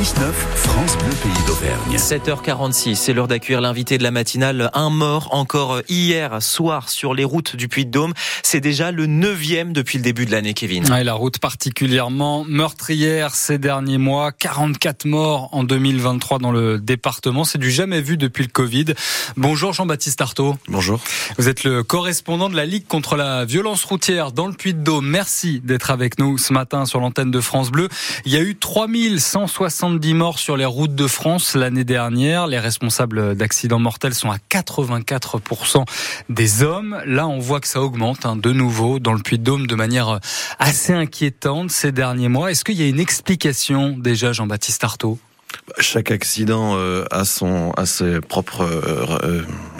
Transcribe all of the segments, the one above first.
6-9, France Bleu Pays d'Auvergne. 7h46, c'est l'heure d'accueillir l'invité de la matinale. Un mort encore hier soir sur les routes du Puy-de-Dôme. C'est déjà le neuvième depuis le début de l'année, Kevin. Ouais, la route particulièrement meurtrière ces derniers mois. 44 morts en 2023 dans le département. C'est du jamais vu depuis le Covid. Bonjour Jean-Baptiste Artaud. Bonjour. Vous êtes le correspondant de la Ligue contre la violence routière dans le Puy-de-Dôme. Merci d'être avec nous ce matin sur l'antenne de France Bleu. Il y a eu 3170 morts sur les routes de France l'année dernière. Les responsables d'accidents mortels sont à 84% des hommes. Là, on voit que ça augmente hein, de nouveau dans le Puy-de-Dôme de manière assez inquiétante ces derniers mois. Est-ce qu'il y a une explication déjà, Jean-Baptiste Artaud? Chaque accident euh, a son a ses propres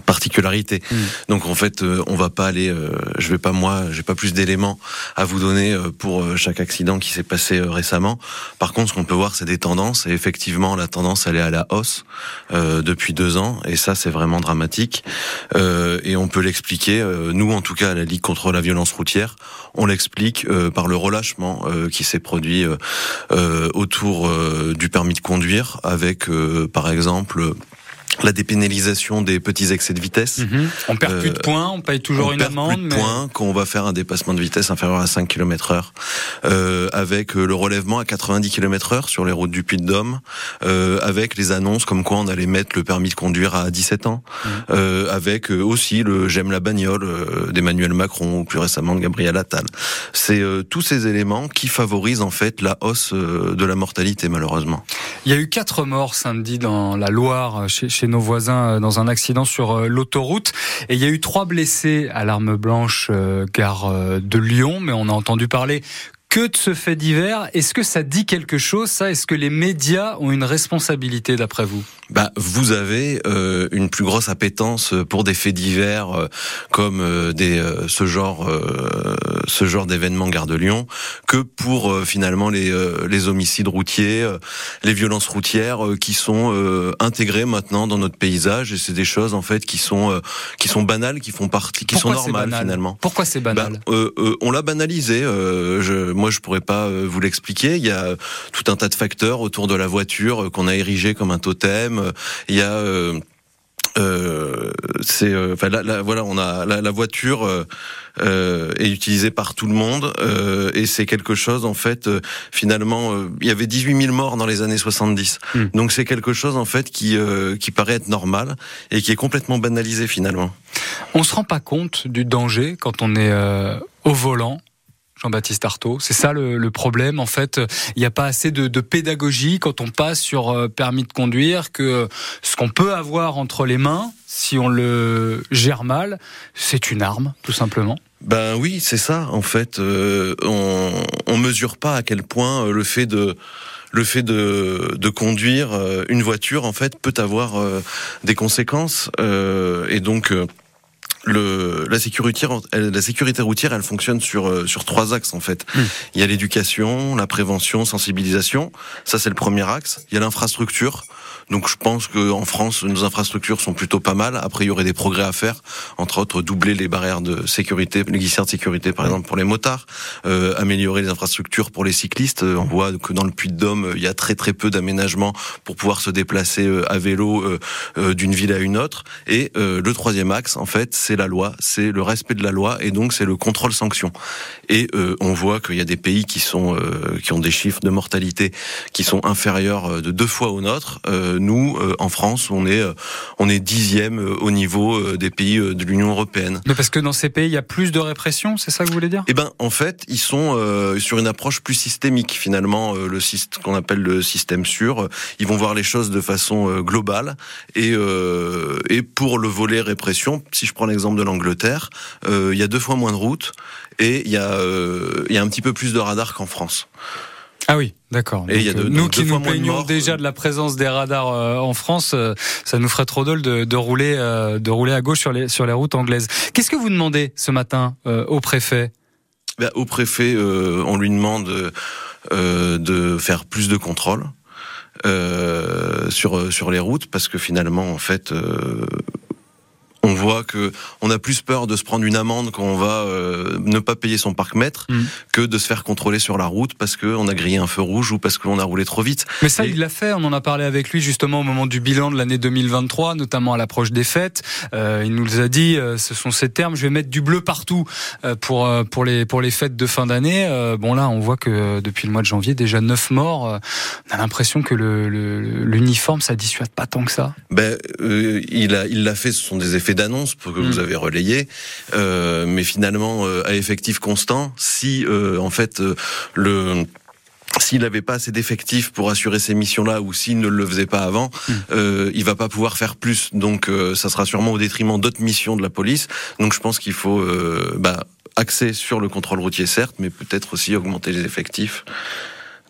euh, euh, particularités. Mm. Donc en fait, on va pas aller. je vais pas moi, j'ai pas plus d'éléments à vous donner pour chaque accident qui s'est passé récemment. Par contre, ce qu'on peut voir, c'est des tendances. Et effectivement, la tendance, elle est à la hausse depuis deux ans. Et ça, c'est vraiment dramatique. et on peut l'expliquer. nous, en tout cas, à la Ligue contre la violence routière, on l'explique par le relâchement qui s'est produit autour du permis de conduire avec, euh, par exemple, la dépénalisation des petits excès de vitesse. Mhm. On perd plus de euh, points, on paye toujours on une perd amende. Plus de points quand on va faire un dépassement de vitesse inférieur à 5 km heure. Euh, avec euh, le relèvement à 90 km heure sur les routes du Puy-de-Dôme, euh, avec les annonces comme quoi on allait mettre le permis de conduire à 17 ans, mhm. euh, avec aussi le j'aime la bagnole d'Emmanuel Macron ou plus récemment de Gabriel Attal. C'est tous ces éléments qui favorisent en fait la hausse de la mortalité malheureusement. Il y a eu quatre morts samedi dans la Loire chez, chez nos voisins euh, dans un accident sur euh, l'autoroute. Et il y a eu trois blessés à l'arme blanche euh, gare de Lyon, mais on a entendu parler que de ce fait divers. Est-ce que ça dit quelque chose, ça? Est-ce que les médias ont une responsabilité, d'après vous? Bah, Vous avez euh, une plus grosse appétence pour des faits divers euh, comme euh, des, euh, ce genre, ce genre d'événements Gare de Lyon que pour finalement les, les homicides routiers, les violences routières qui sont intégrées maintenant dans notre paysage. Et c'est des choses en fait qui sont, qui sont banales, qui font partie, qui sont normales finalement. Pourquoi c'est banal? bah, On l'a banalisé. je, moi, je pourrais pas euh, vous l'expliquer. Il y a tout un tas de facteurs autour de la voiture euh, qu'on a érigé comme un totem. Il y a euh, c'est enfin voilà on a la, voiture est utilisée par tout le monde et c'est quelque chose en fait finalement il y avait 18 000 morts dans les années 70 hmm. donc c'est quelque chose en fait qui qui paraît être normal et qui est complètement banalisé finalement on se rend pas compte du danger quand on est au volant Jean-Baptiste Artaud. C'est ça le, problème. En fait, il n'y a pas assez de, pédagogie quand on passe sur euh, permis de conduire que ce qu'on peut avoir entre les mains, si on le gère mal, c'est une arme, tout simplement. Ben oui, c'est ça. En fait, euh, on, on mesure pas à quel point euh, le fait de le fait de conduire une voiture en fait peut avoir des conséquences et donc le, la sécurité, la sécurité routière, elle fonctionne sur euh, sur trois axes en fait. Hmm. Il y a l'éducation, la prévention, sensibilisation. Ça c'est le premier axe. Il y a l'infrastructure. Donc je pense qu'en France, nos infrastructures sont plutôt pas mal. Après, il y aurait des progrès à faire, entre autres doubler les barrières de sécurité, les glissières de sécurité par exemple pour les motards, euh, améliorer les infrastructures pour les cyclistes. On voit que dans le Puy-de-Dôme, il y a très très peu d'aménagements pour pouvoir se déplacer euh, à vélo euh, d'une ville à une autre. Et le troisième axe, en fait, c'est la loi, c'est le respect de la loi et donc c'est le contrôle sanction. Et on voit qu'il y a des pays qui sont qui ont des chiffres de mortalité qui sont inférieurs de deux fois aux nôtres nous, euh, en France, on est, euh, on est dixième euh, au niveau des pays de l'Union européenne. Mais parce que dans ces pays, il y a plus de répression, c'est ça que vous voulez dire? Eh ben, en fait, ils sont sur une approche plus systémique. Finalement, le qu'on appelle le système sûr, ils vont voir les choses de façon globale. Et, et pour le volet répression, si je prends l'exemple de l'Angleterre, il y a deux fois moins de routes et il y a, il y a un petit peu plus de radars qu'en France. Ah oui, d'accord. Et il y a de, nous qui nous plaignons déjà de la présence des radars euh, en France, euh, ça nous ferait trop drôle de, de rouler, euh, de rouler à gauche sur les sur les routes anglaises. Qu'est-ce que vous demandez ce matin au préfet? Ben, Au préfet, on lui demande de faire plus de contrôles sur sur les routes parce que finalement, en fait on voit que on a plus peur de se prendre une amende quand on va euh, ne pas payer son parc-mètre Mm. que de se faire contrôler sur la route parce qu'on a grillé un feu rouge ou parce qu'on a roulé trop vite. Mais ça, Et- il l'a fait. On en a parlé avec lui justement au moment du bilan de l'année 2023, notamment à l'approche des fêtes. Euh, il nous a dit, euh, ce sont ces termes, je vais mettre du bleu partout pour pour les pour les fêtes de fin d'année. Bon là, on voit que depuis le mois de janvier, déjà neuf morts. On a l'impression que le le- l'uniforme, ça dissuade pas tant que ça. Ben, il a, il l'a fait. Ce sont des effets d'annonce pour que Mm. vous avez relayé, euh, mais finalement euh, à effectif constant, si euh, en fait le s'il n'avait pas assez d'effectifs pour assurer ces missions-là, ou s'il ne le faisait pas avant, Mm. euh, il va pas pouvoir faire plus. Donc, euh, ça sera sûrement au détriment d'autres missions de la police. Donc, je pense qu'il faut euh, bah, axer sur le contrôle routier, certes, mais peut-être aussi augmenter les effectifs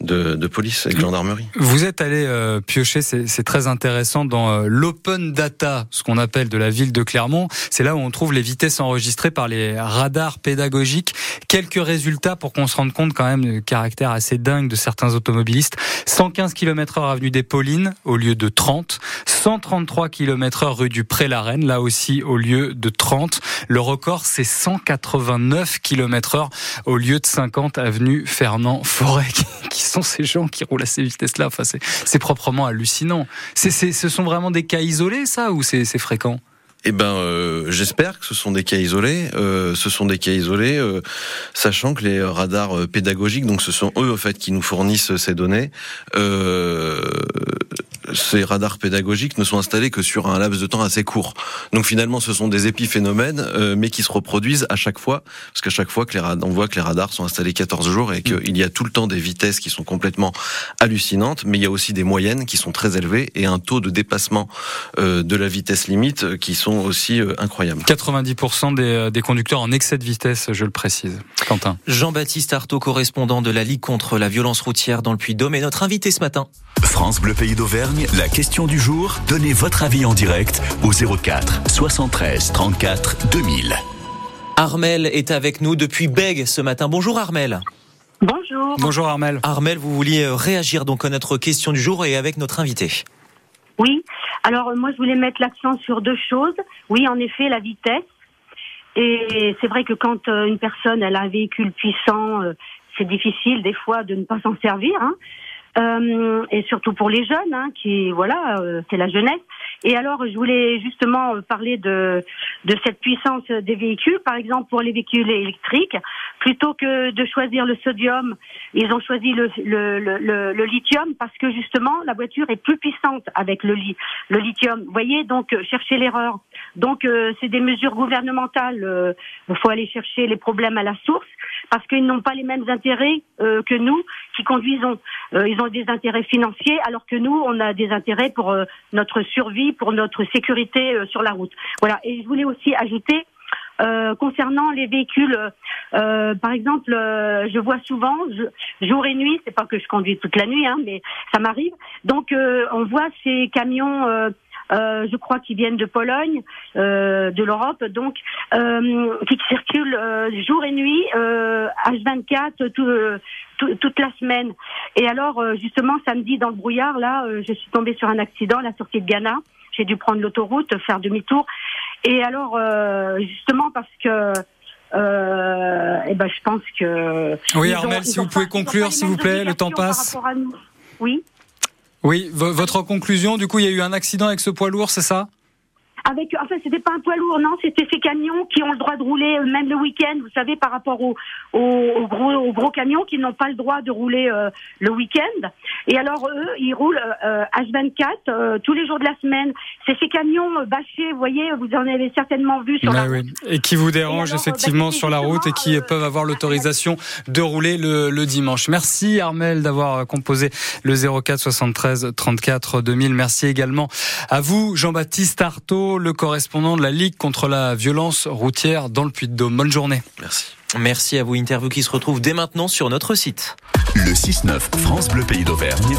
de, de police et de gendarmerie. Vous êtes allé euh, piocher, c'est très intéressant, dans euh, l'open data, ce qu'on appelle de la ville de Clermont. C'est là où on trouve les vitesses enregistrées par les radars pédagogiques. Quelques résultats pour qu'on se rende compte quand même du caractère assez dingue de certains automobilistes. 115 km heure avenue des Paulines au lieu de 30. 133 km heure rue du Pré-la-Reine, là aussi au lieu de 30. Le record, c'est 189 km heure au lieu de 50 avenue Fernand Forêt. sont ces gens qui roulent à ces vitesses-là Enfin, c'est proprement hallucinant. Ce sont vraiment des cas isolés, ça, ou c'est fréquent? Eh ben, euh, j'espère que ce sont des cas isolés. Euh, ce sont des cas isolés, euh, sachant que les radars pédagogiques, donc ce sont eux en fait qui nous fournissent ces données. Ces radars pédagogiques ne sont installés que sur un laps de temps assez court. Donc finalement, ce sont des épiphénomènes, euh, mais qui se reproduisent à chaque fois, parce qu'à chaque fois que les radars, on voit que les radars sont installés 14 jours et qu'il y a tout le temps des vitesses qui sont complètement hallucinantes, mais il y a aussi des moyennes qui sont très élevées et un taux de dépassement euh, de la vitesse limite euh, qui sont aussi euh, incroyables. 90% des, des conducteurs en excès de vitesse, je le précise. Quentin. Jean-Baptiste Artaud, correspondant de la Ligue contre la violence routière dans le Puy-de-Dôme, est notre invité ce matin. France Bleu Pays d'Auvergne, la question du jour. Donnez votre avis en direct au 04 73 34 2000. Armel est avec nous depuis Bègue ce matin. Bonjour Armel. Bonjour. Bonjour Armel. Armel, vous vouliez euh, réagir donc à notre question du jour et avec notre invité. Oui. Alors euh, moi je voulais mettre l'accent sur deux choses. Oui, en effet, la vitesse. Et c'est vrai que quand euh, une personne elle a un véhicule puissant, c'est difficile des fois de ne pas s'en servir. Hein. Euh, et surtout pour les jeunes, hein, qui voilà, euh, c'est la jeunesse. Et alors, je voulais justement parler de de cette puissance des véhicules. Par exemple, pour les véhicules électriques, plutôt que de choisir le sodium, ils ont choisi le le, le, le, lithium parce que justement, la voiture est plus puissante avec le le lithium. Vous voyez, donc chercher l'erreur. Donc, euh, c'est des mesures gouvernementales. euh, Il faut aller chercher les problèmes à la source parce qu'ils n'ont pas les mêmes intérêts euh, que nous qui conduisons. Euh, ils ont des intérêts financiers alors que nous, on a des intérêts pour euh, notre survie, pour notre sécurité euh, sur la route. Voilà. Et je voulais aussi ajouter. euh, concernant les véhicules, euh, par exemple, euh, je vois souvent jour et nuit. C'est pas que je conduis toute la nuit, hein, mais ça m'arrive. Donc, euh, on voit ces camions. Euh, je crois qu'ils viennent de Pologne, euh, de l'Europe, donc euh, qui circulent euh, jour et nuit, euh, H24, tout, euh, tout- toute la semaine. Et alors, euh, justement, samedi dans le brouillard, là, euh, je suis tombée sur un accident à la sortie de Ghana. J'ai dû prendre l'autoroute, faire demi-tour. Et alors, euh, justement, parce que euh, eh ben, je pense que. Oui, ont- Armel, si vous pouvez pas- conclure, s'il vous plaît, le temps passe. rapport à nous. Oui. Oui, vo- votre conclusion, du coup, il y a eu un accident avec ce poids lourd, c'est ça? Avec, enfin, c'était pas un poids lourd, non, c'était ces camions qui ont le droit de rouler euh, même le week-end, vous savez, par rapport aux, aux, aux gros, aux gros camions qui n'ont pas le droit de rouler euh, le week-end. Et alors eux, ils roulent euh, H24 euh, tous les jours de la semaine. C'est ces camions euh, bâchés, vous voyez, vous en avez certainement vu sur la oui. Et qui vous dérangent alors, effectivement bah, sur la route et qui euh, peuvent avoir l'autorisation de rouler le, le dimanche. Merci Armel d'avoir euh, composé le 04 73 34 2000. Merci également à vous Jean-Baptiste Artaud, le correspondant de la Ligue contre la violence routière dans le Puy-de-Dôme. Bonne journée. Merci. Merci à vous, interview qui se retrouve dès maintenant sur notre site. Le 6-9 France Bleu Pays d'Auvergne.